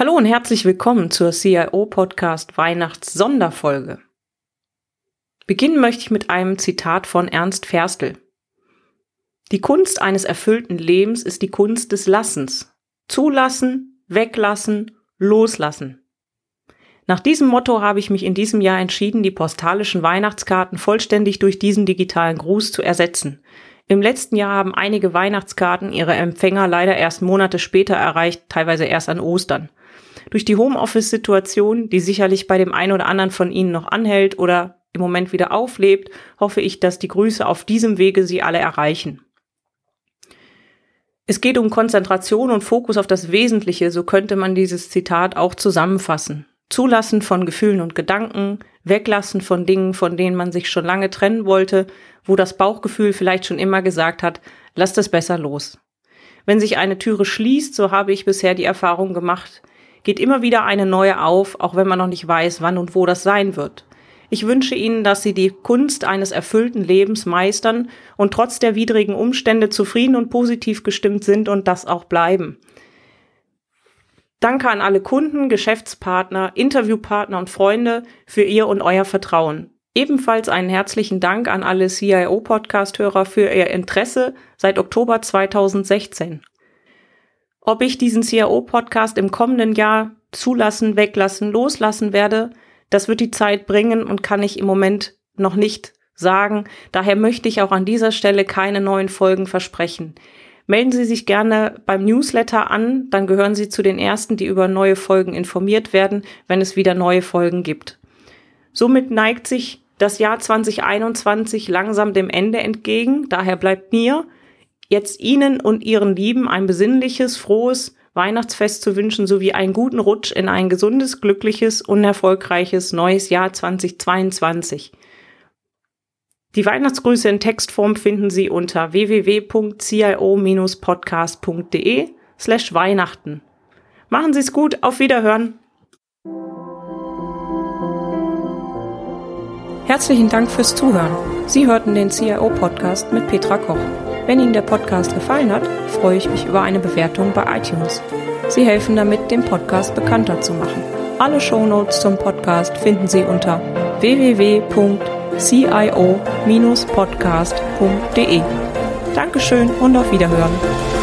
Hallo und herzlich willkommen zur CIO Podcast Weihnachts Sonderfolge. Beginnen möchte ich mit einem Zitat von Ernst Ferstel. Die Kunst eines erfüllten Lebens ist die Kunst des Lassens. Zulassen, weglassen, loslassen. Nach diesem Motto habe ich mich in diesem Jahr entschieden, die postalischen Weihnachtskarten vollständig durch diesen digitalen Gruß zu ersetzen. Im letzten Jahr haben einige Weihnachtskarten ihre Empfänger leider erst Monate später erreicht, teilweise erst an Ostern. Durch die Homeoffice-Situation, die sicherlich bei dem einen oder anderen von Ihnen noch anhält oder im Moment wieder auflebt, hoffe ich, dass die Grüße auf diesem Wege Sie alle erreichen. Es geht um Konzentration und Fokus auf das Wesentliche, so könnte man dieses Zitat auch zusammenfassen. Zulassen von Gefühlen und Gedanken, weglassen von Dingen, von denen man sich schon lange trennen wollte, wo das Bauchgefühl vielleicht schon immer gesagt hat, lass das besser los. Wenn sich eine Türe schließt, so habe ich bisher die Erfahrung gemacht, geht immer wieder eine neue auf, auch wenn man noch nicht weiß, wann und wo das sein wird. Ich wünsche Ihnen, dass Sie die Kunst eines erfüllten Lebens meistern und trotz der widrigen Umstände zufrieden und positiv gestimmt sind und das auch bleiben. Danke an alle Kunden, Geschäftspartner, Interviewpartner und Freunde für Ihr und Euer Vertrauen. Ebenfalls einen herzlichen Dank an alle CIO-Podcast-Hörer für Ihr Interesse seit Oktober 2016. Ob ich diesen CIO-Podcast im kommenden Jahr zulassen, weglassen, loslassen werde, das wird die Zeit bringen und kann ich im Moment noch nicht sagen. Daher möchte ich auch an dieser Stelle keine neuen Folgen versprechen. Melden Sie sich gerne beim Newsletter an, dann gehören Sie zu den ersten, die über neue Folgen informiert werden, wenn es wieder neue Folgen gibt. Somit neigt sich das Jahr 2021 langsam dem Ende entgegen. Daher bleibt mir jetzt Ihnen und Ihren Lieben ein besinnliches, frohes Weihnachtsfest zu wünschen sowie einen guten Rutsch in ein gesundes, glückliches und erfolgreiches neues Jahr 2022. Die Weihnachtsgrüße in Textform finden Sie unter www.cio-podcast.de slash Weihnachten. Machen Sie es gut, auf Wiederhören! Herzlichen Dank fürs Zuhören. Sie hörten den CIO-Podcast mit Petra Koch. Wenn Ihnen der Podcast gefallen hat, freue ich mich über eine Bewertung bei iTunes. Sie helfen damit, den Podcast bekannter zu machen. Alle Shownotes zum Podcast finden Sie unter www.cio-podcast.de. Dankeschön und auf Wiederhören.